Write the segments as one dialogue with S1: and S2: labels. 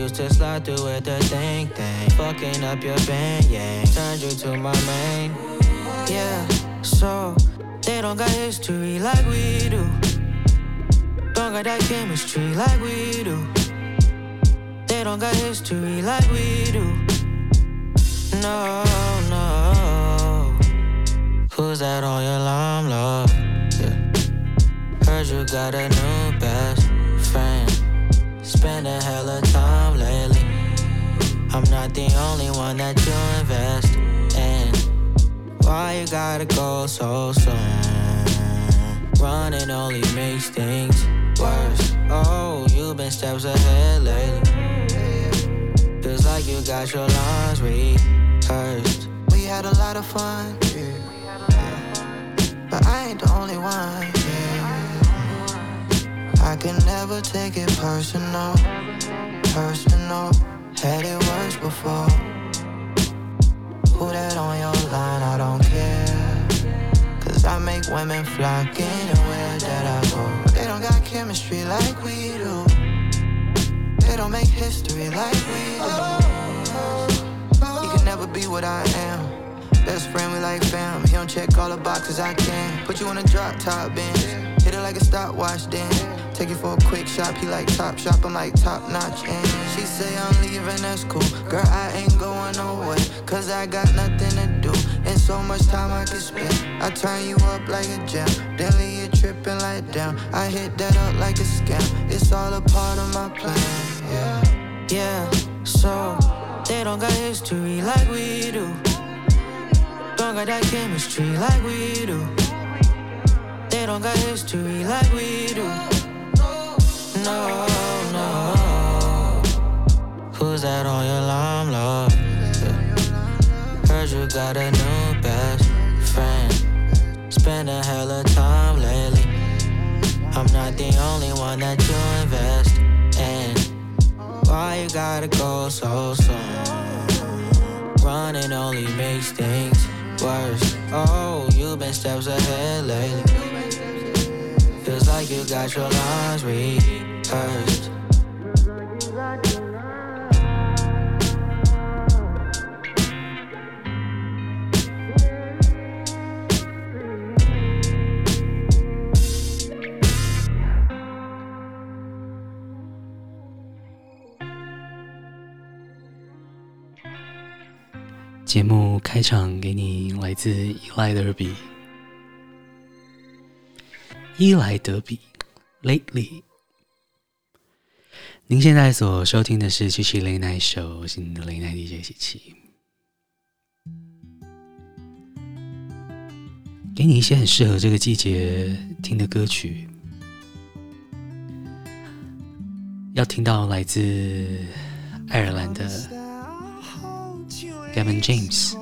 S1: Used to slide through with the thing, thing. Fucking up your band, yeah. Turned you to my main. Yeah, so they don't got history like we do. Don't got that chemistry like we do. They don't got history like we do. No, no. Who's that on your alarm, love? Yeah. Heard you got a new best friend. Spending of time lately. I'm not the only one that you invest in. Why you gotta go so soon? Running only makes things worse. Oh, you've been steps ahead lately. Feels like you got your lines rehearsed.
S2: We had a lot of fun, yeah. But I ain't the only one. I can never take it personal, personal. Had it worse before. Who that on your line? I don't care. Cause I make women flock anywhere that I go. They don't got chemistry like we do. They don't make history like we do. You can never be what I am. Best friend, we like fam. He don't check all the boxes I can. Put you on a drop top bench. Hit it like a stopwatch then. Take it for a quick shop. He like top shop. I'm like top notch. And she say I'm leaving, that's cool. Girl, I ain't going nowhere. Cause I got nothing to do. And so much time I can spend. I turn you up like a gem. Then leave you tripping like down. I hit that up like a scam. It's all a part of my plan. Yeah.
S1: Yeah, so they don't got history like we do. Don't got that chemistry like we do. They don't got history like we do. No, no. Who's that on your alarm, love? Heard you got a new best friend. Spending hella time lately. I'm not the only one that you invest in. Why you gotta go so soon? Running only makes things worse. Oh, you've been steps ahead lately. Feels like you got your lines
S3: 节目开场给你来自伊莱德比，伊莱德比，Lately。您现在所收听的是七七 Late Night Show，我是你的 Late Night DJ 七七，给你一些很适合这个季节听的歌曲，要听到来自爱尔兰的 Gavin James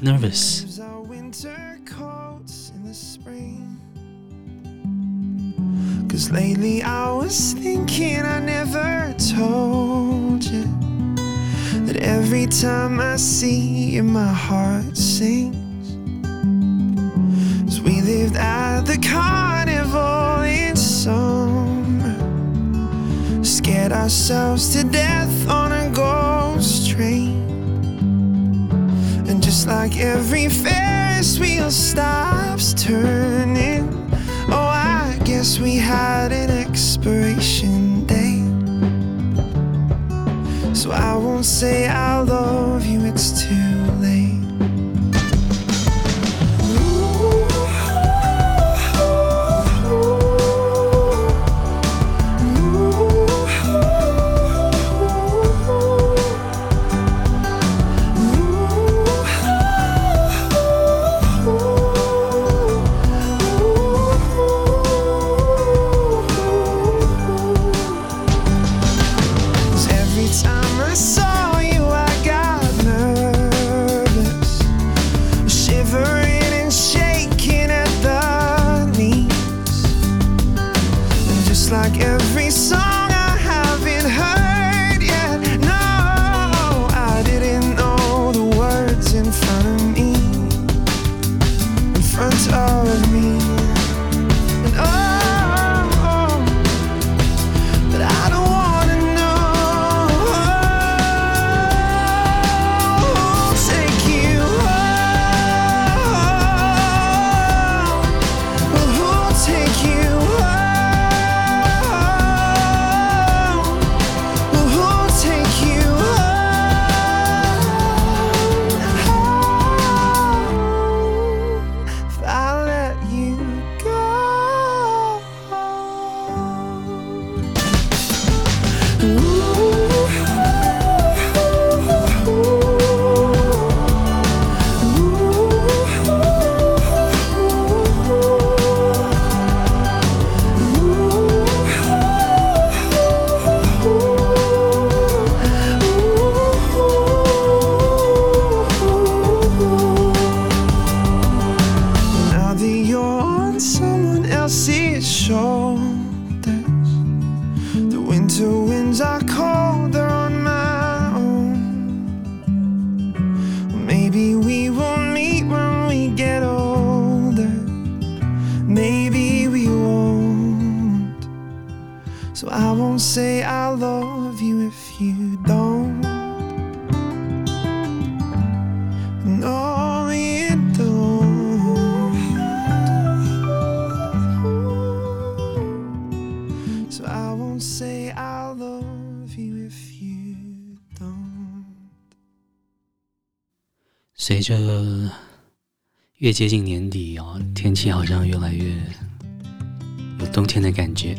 S3: Nervous。
S4: Cause lately I was thinking I never told you that every time I see you, my heart sings. As we lived at the carnival in summer, scared ourselves to death on a ghost train. And just like every Ferris wheel stops turning, guess we had an expiration date. So I won't say I love you, it's too
S5: 随着越接近年底哦，天气好像越来越有冬天的感觉。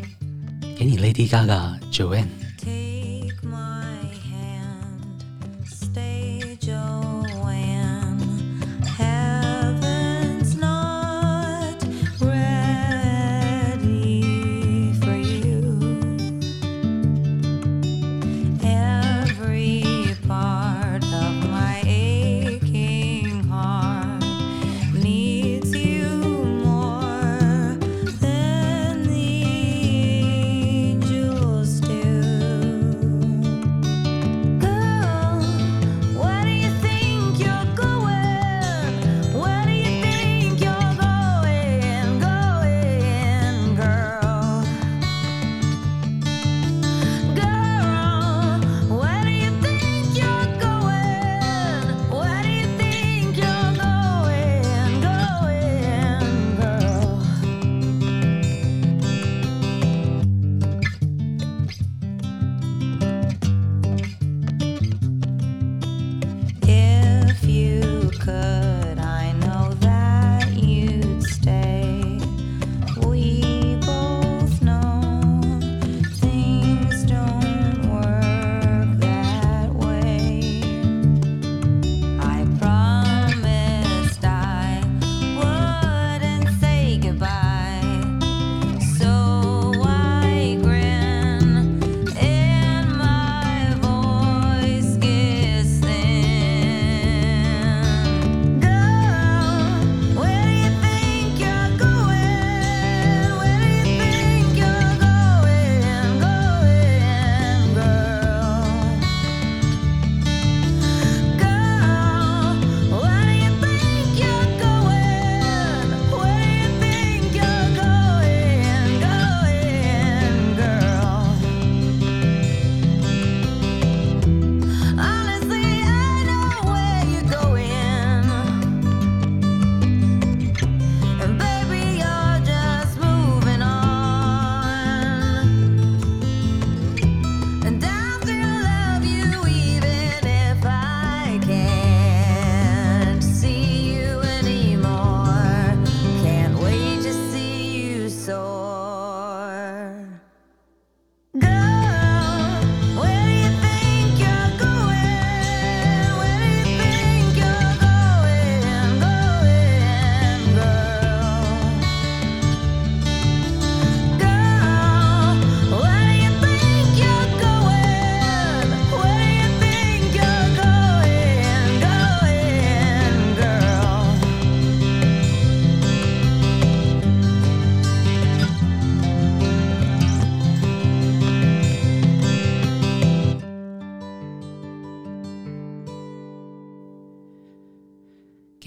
S5: 给你 Lady Gaga Joanne。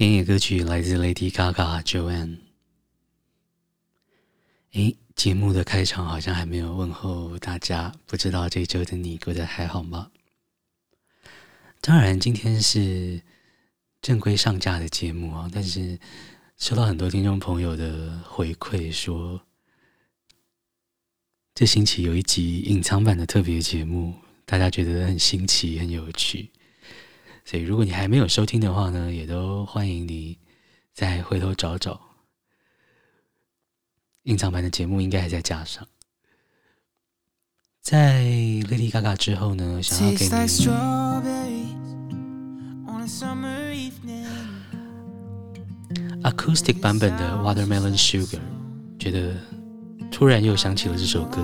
S5: 田野歌曲来自 Lady Gaga Joanne。诶，节目的开场好像还没有问候大家，不知道这周的你过得还好吗？当然，今天是正规上架的节目啊，但是收到很多听众朋友的回馈说，这星期有一集隐藏版的特别节目，大家觉得很新奇、很有趣。所以，如果你还没有收听的话呢，也都欢迎你再回头找找。隐藏版的节目应该还在加上。在 Lady Gaga 之后呢，想要
S3: 给
S5: 你 Acoustic 版本的 Watermelon Sugar，觉得突然又想起了这首歌。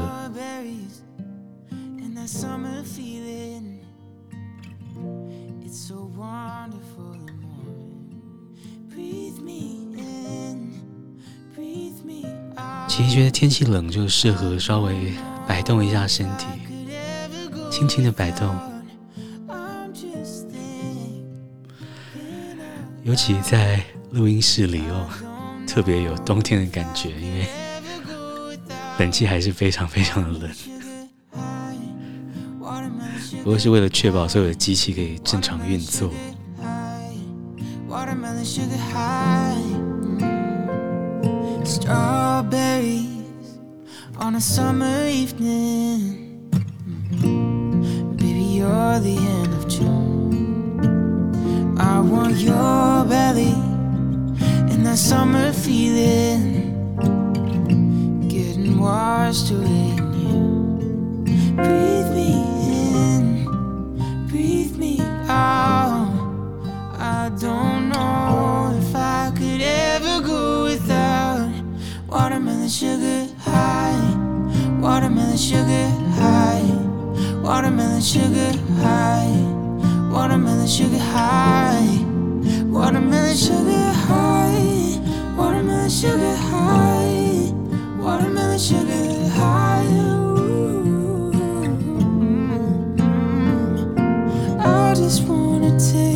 S3: 其实觉得天气冷就适合稍微摆动一下身体，轻轻的摆动，尤其在录音室里哦，特别有冬天的感觉，因为冷气还是非常非常的冷。不过是为了确保所有的机器可以正常运作。
S6: Strawberries on a summer evening. Baby, you're the end of June. I
S3: want your belly and that summer feeling. Getting washed away in you. Breathe me in, breathe me
S6: out. I don't. Watermelon sugar high. Watermelon sugar high. Watermelon sugar high. Watermelon sugar high. Watermelon sugar high. Watermelon sugar high. Watermelon sugar high. Mm-hmm. I just wanna take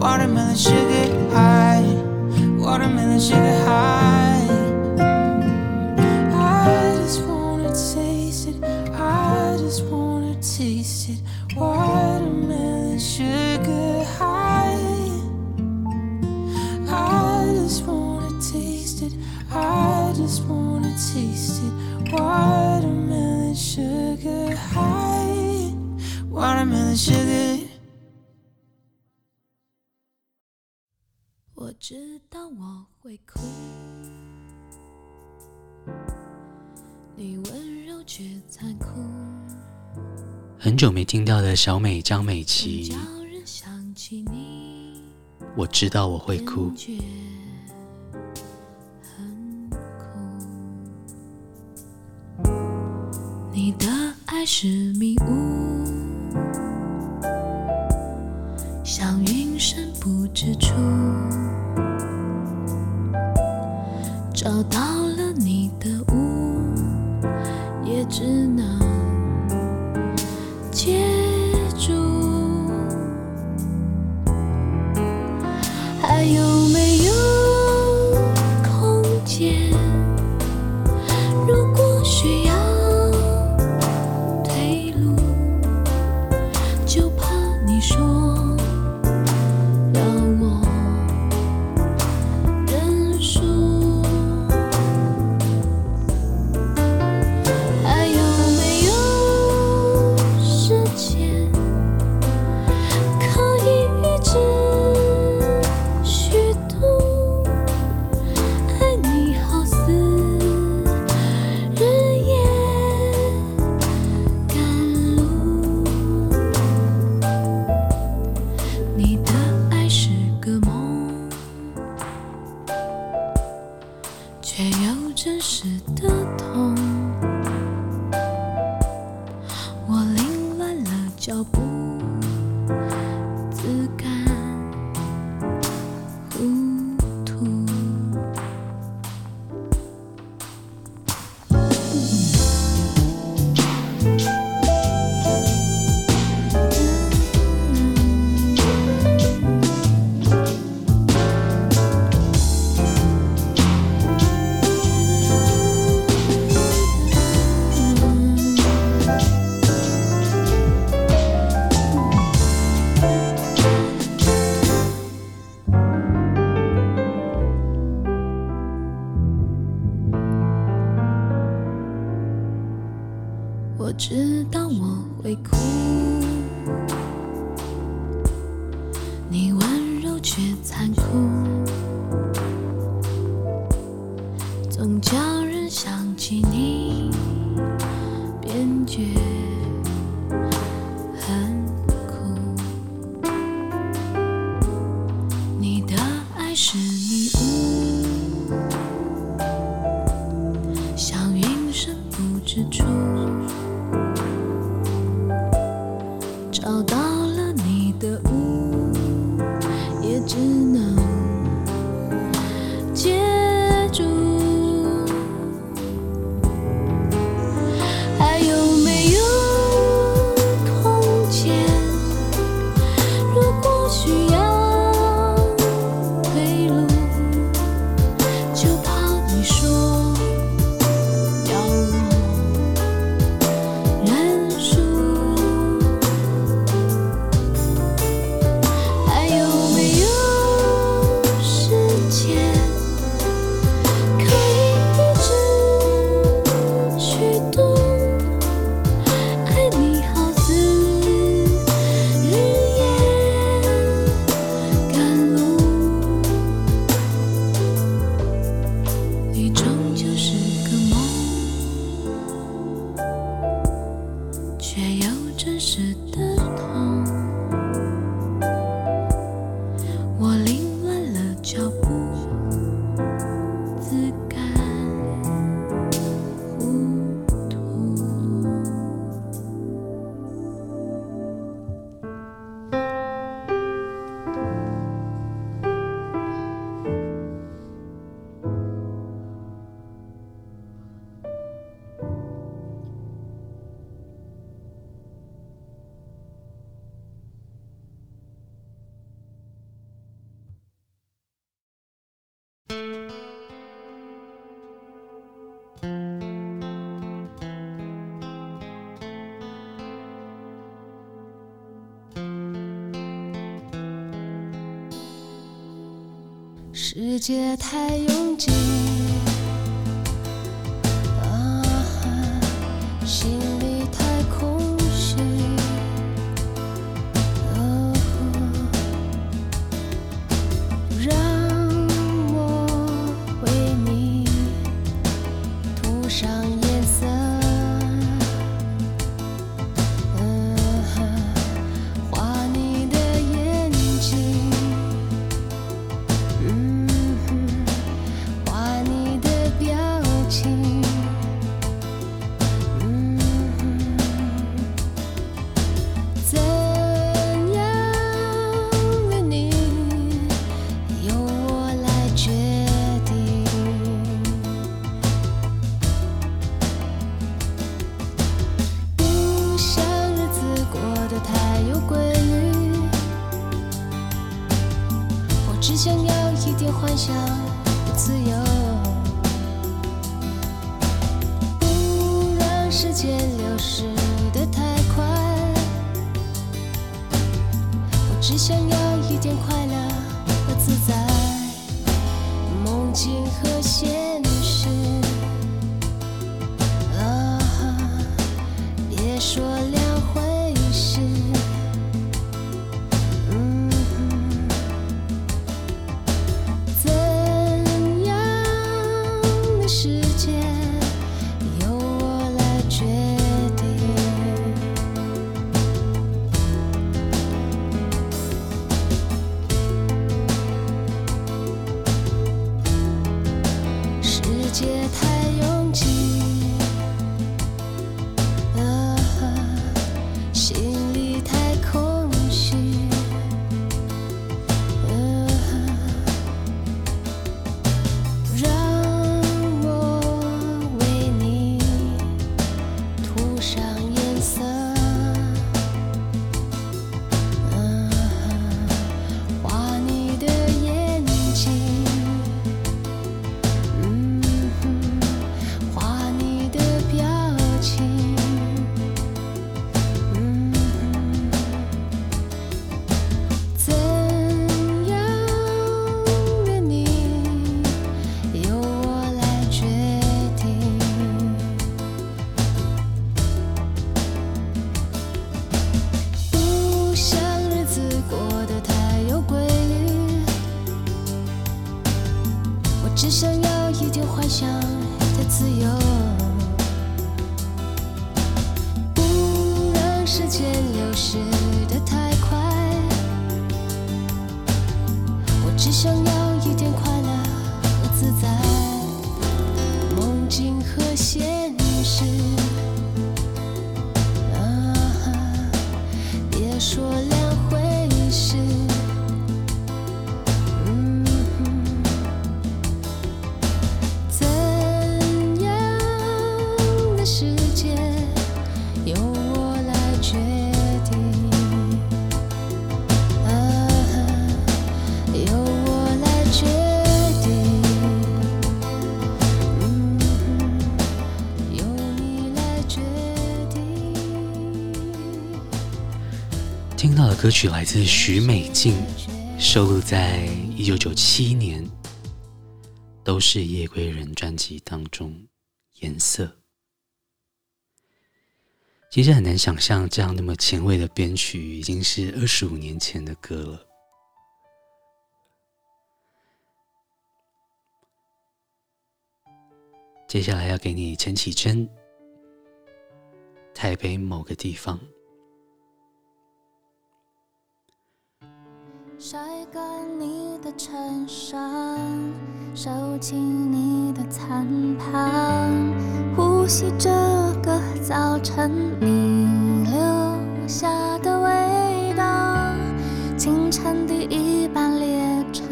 S7: Watermelon sugar high, watermelon sugar high. I just wanna taste it, I just wanna taste it. Watermelon sugar high. I just wanna taste it, I just wanna taste it. Watermelon sugar high, watermelon sugar. 知道我会哭，你温柔却残酷。很久没听到的小美张美琪，我知道我会哭。你的爱是迷雾，像云深不知处。找到了你的屋，也只能接住。还有没我知道我会哭。你温
S8: 柔却残酷。却又真实的世界
S3: 太拥挤。歌曲来自许美静，收录在一九九七年《都是夜归人》专辑当中，《颜色》。其实很难想象，这样那么前卫的编曲，已经是二十五年前的歌了。接下来要给你陈绮贞，《台北某个地方》。
S8: 晒干你的衬衫，收起你的餐盘，呼吸这个早晨你留下的味道。清晨第一班列车，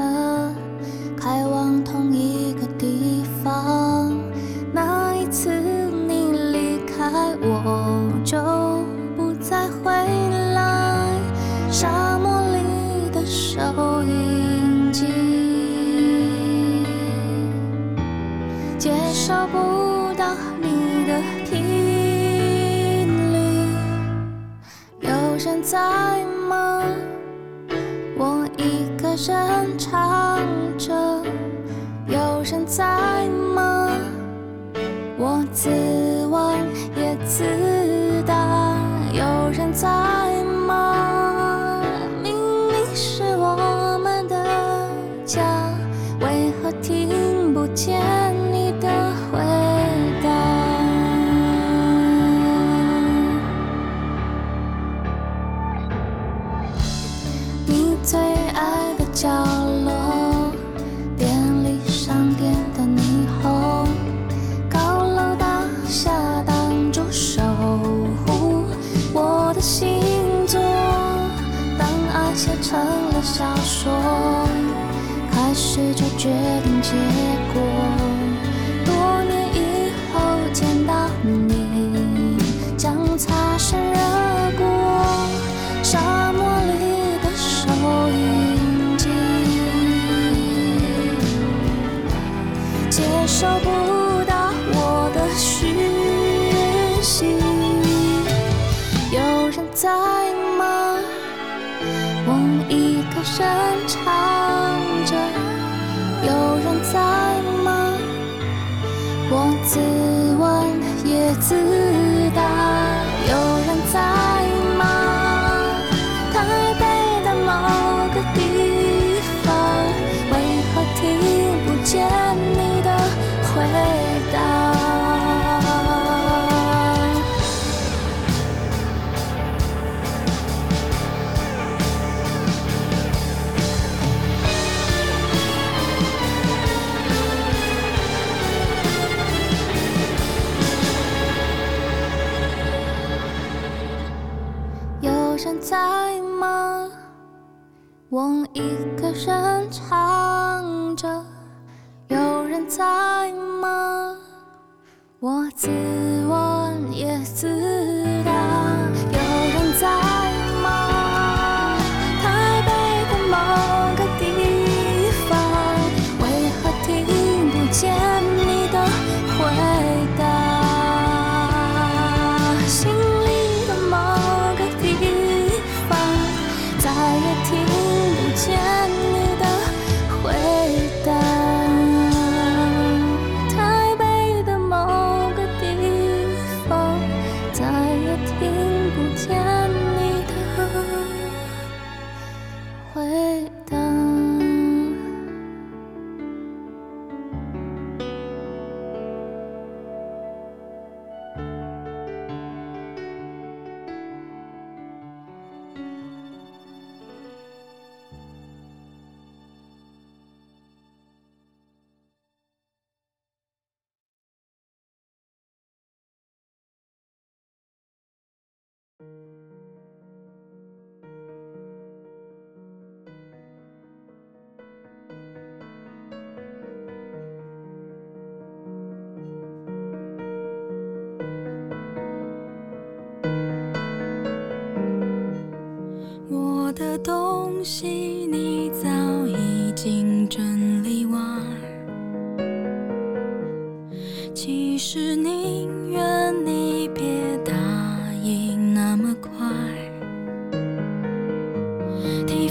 S8: 开往同一个地方。那一次你离开，我找不到你的频率。有人在吗？我一个人唱着。有人在吗？我自问也自答。有人在吗？明明是我们的家，为何听不见我自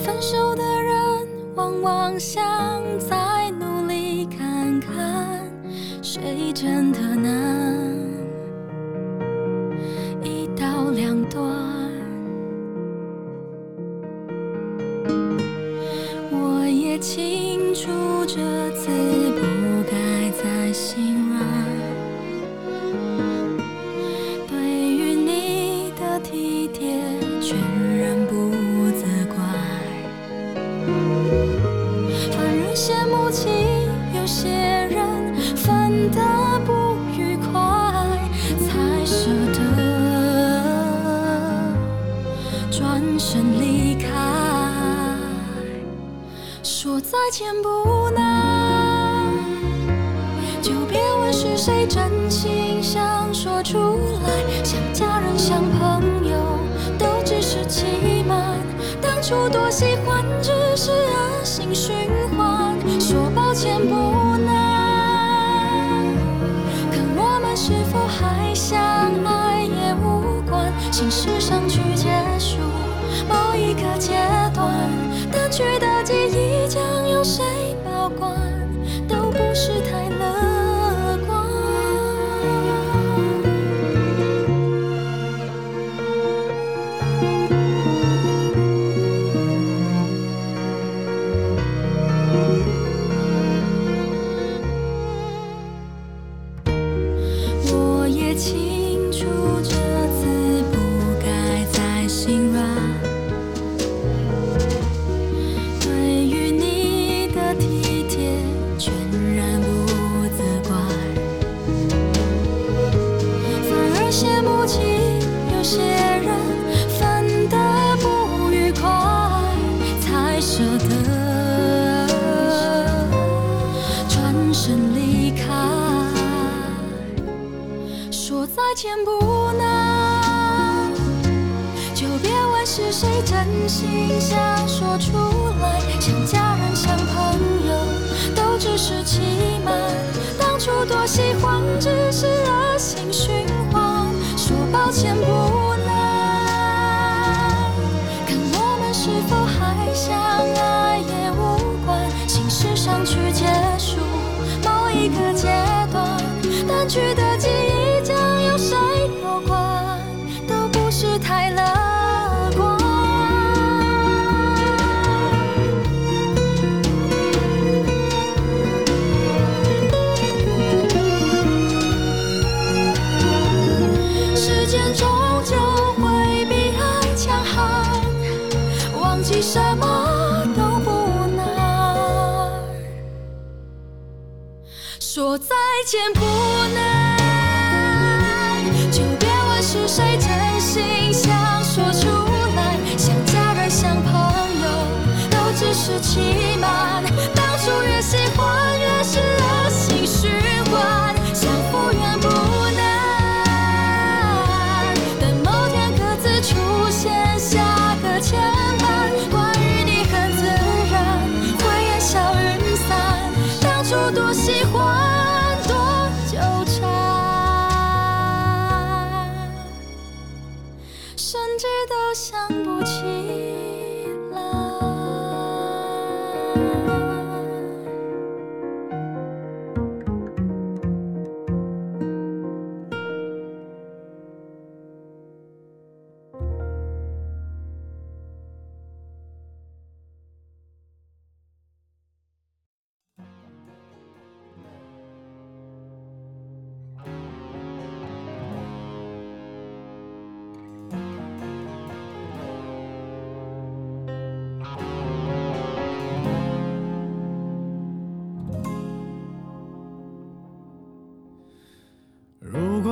S7: 分手的人往往想再努力看看谁真的能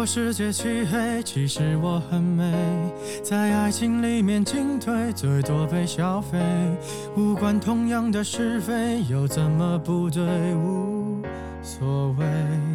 S9: 世界漆黑其实我很美在爱情里面进退最多被消费无关痛痒的是非又怎么不对？无所谓。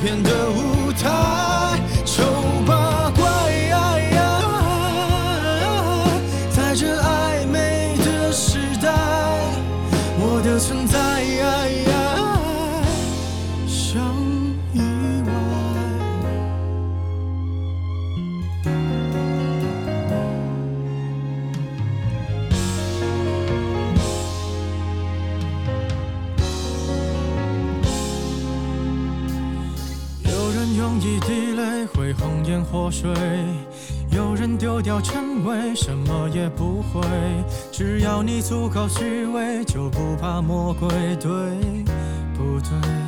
S9: 片的舞台，活水，有人丢掉称谓，什么也不会。只要你足够虚伪，就不怕魔鬼，对不对？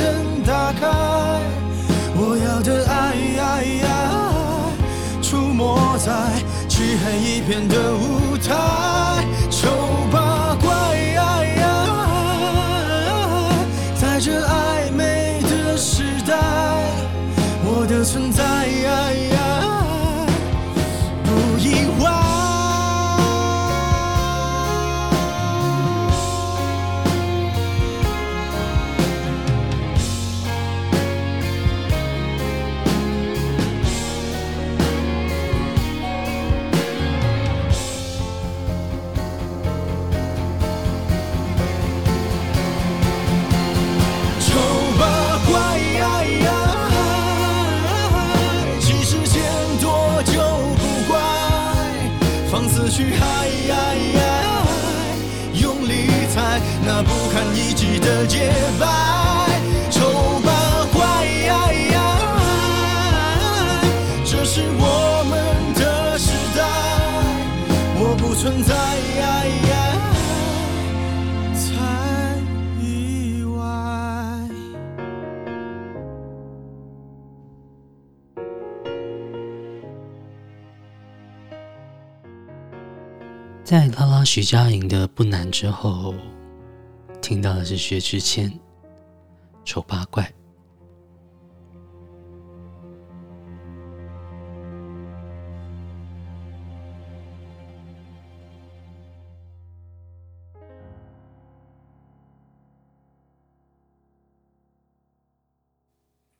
S9: 我在漆黑一片的舞台，
S3: 徐佳莹的不难之后，听到的是薛之谦丑八怪。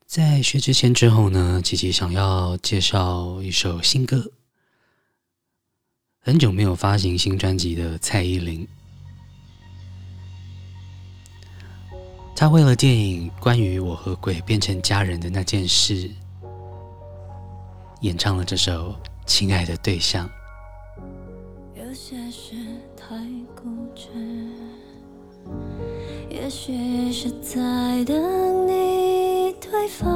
S3: 在薛之谦之后呢，琪琪想要介绍一首新歌。很久没有发行新专辑的蔡依林，她为了电影关于我和鬼变成家人的那件事，演唱了这首《亲爱的对象》。
S7: 有些事太固执，也许是在等你推翻，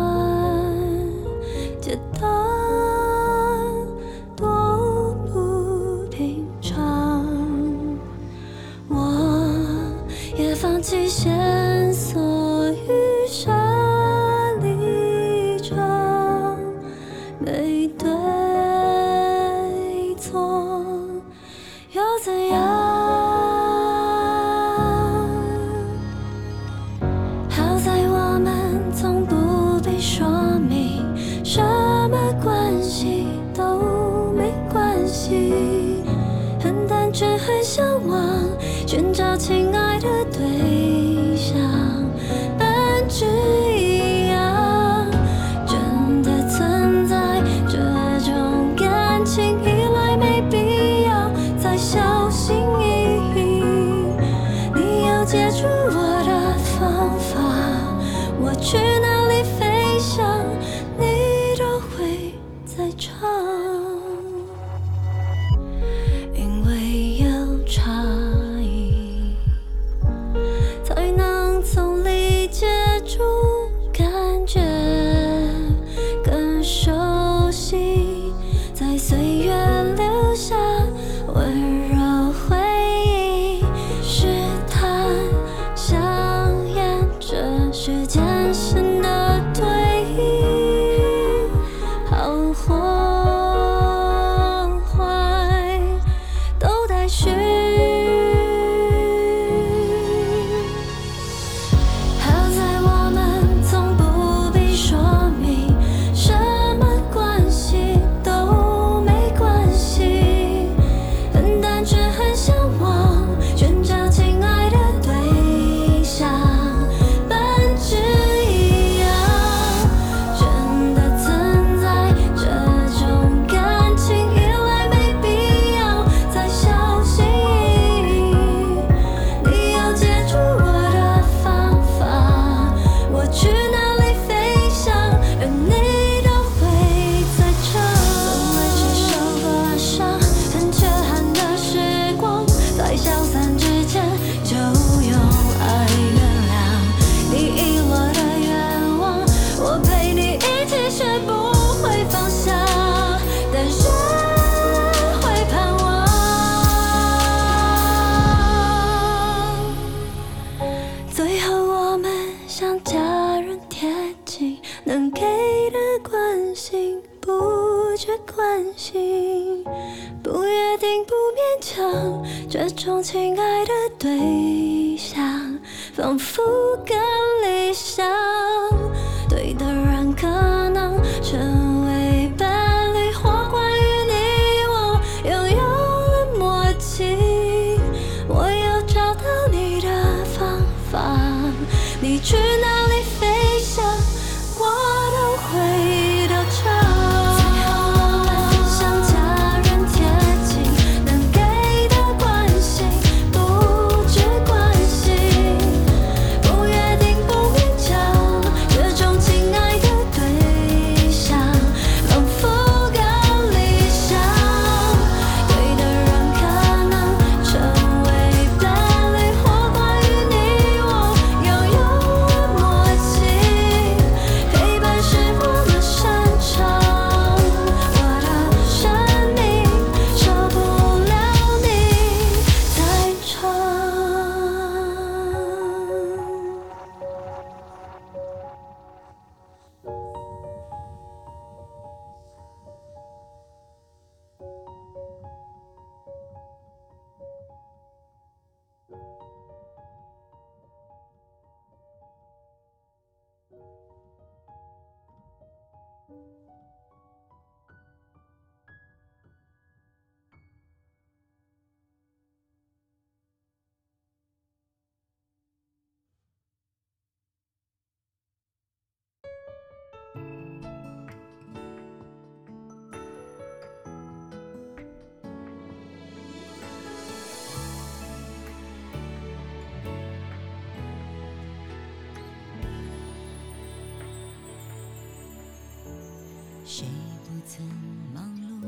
S7: 曾忙碌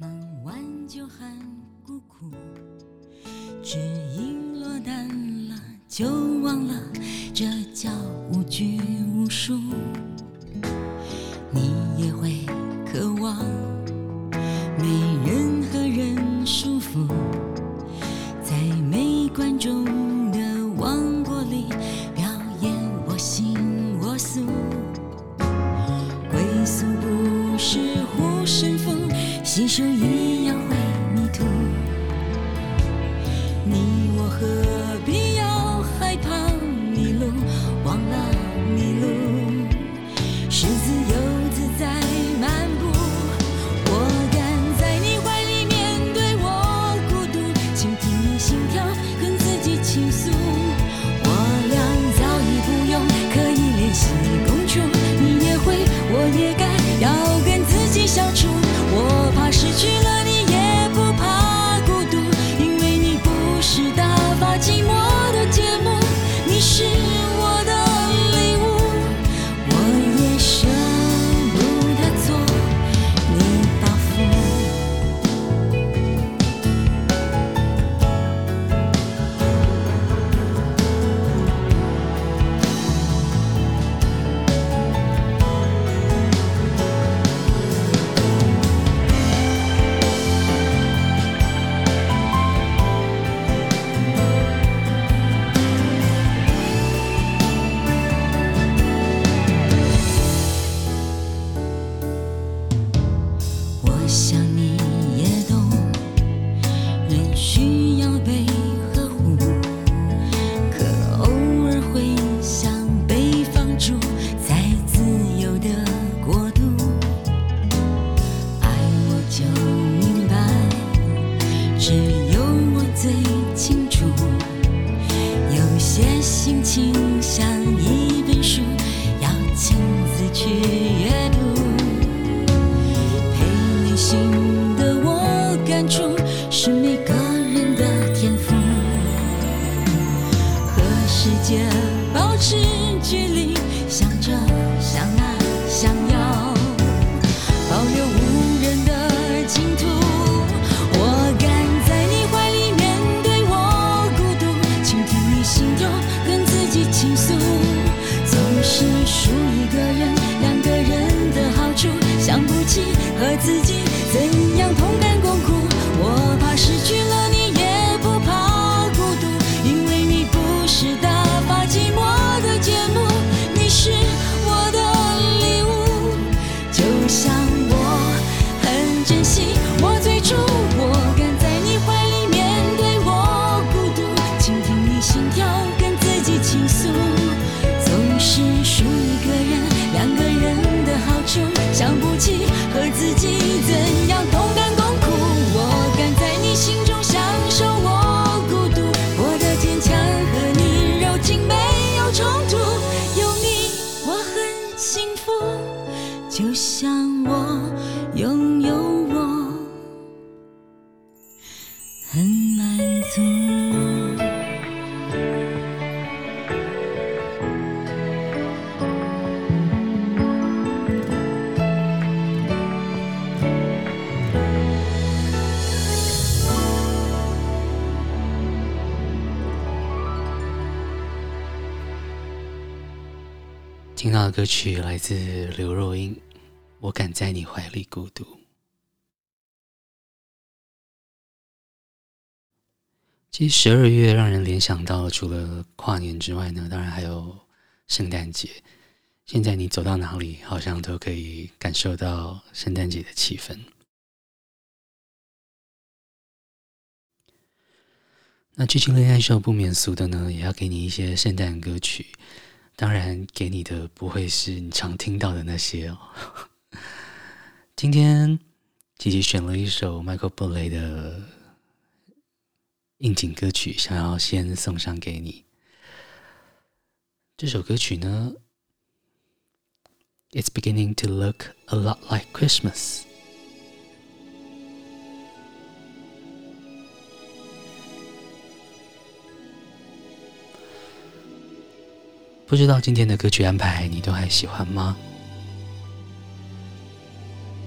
S7: 忙完就喊孤苦只因落单了就忘了
S3: 歌曲来自刘若英，《我敢在你怀里孤独》。其实十二月让人联想到，除了跨年之外呢，当然还有圣诞节。现在你走到哪里，好像都可以感受到圣诞节的气氛。那剧情恋爱秀不免俗的呢，也要给你一些圣诞歌曲。当然，给你的不会是你常听到的那些哦。今天琪琪选了一首 Michael Bublé 的应景歌曲，想要先送上给你。这首歌曲呢，It's beginning to look a lot like Christmas。不知道今天的歌曲安排你都还喜欢吗？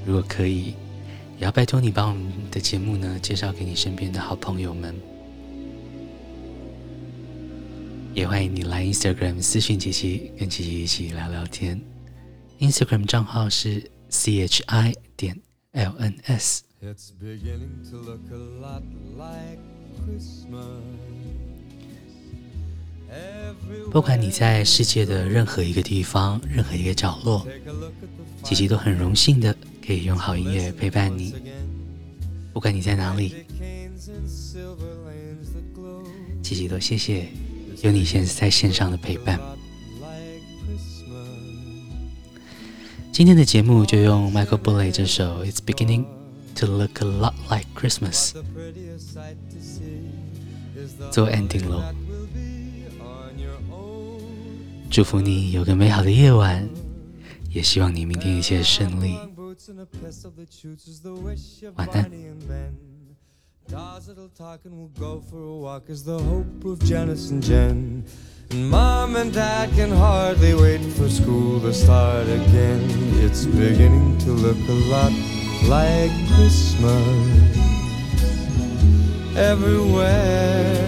S3: 如果可以，也要拜托你把我们的节目呢介绍给你身边的好朋友们。也欢迎你来 Instagram 私信琪琪，跟琪琪一起聊聊天。Instagram 账号是 chi 点 lns 不管你在世界的任何一个地方、任何一个角落，琪琪都很荣幸的可以用好音乐陪伴你。不管你在哪里，琪琪都谢谢有你现在在线上的陪伴。今天的节目就用 Michael Bublé 这首《It's Beginning to Look a Lot Like Christmas》做 ending 喽。祝福你有个美好的夜晚，也希望你明天一切顺利。晚安。
S10: Everywhere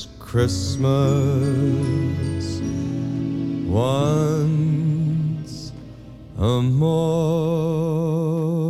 S10: Christmas once a more.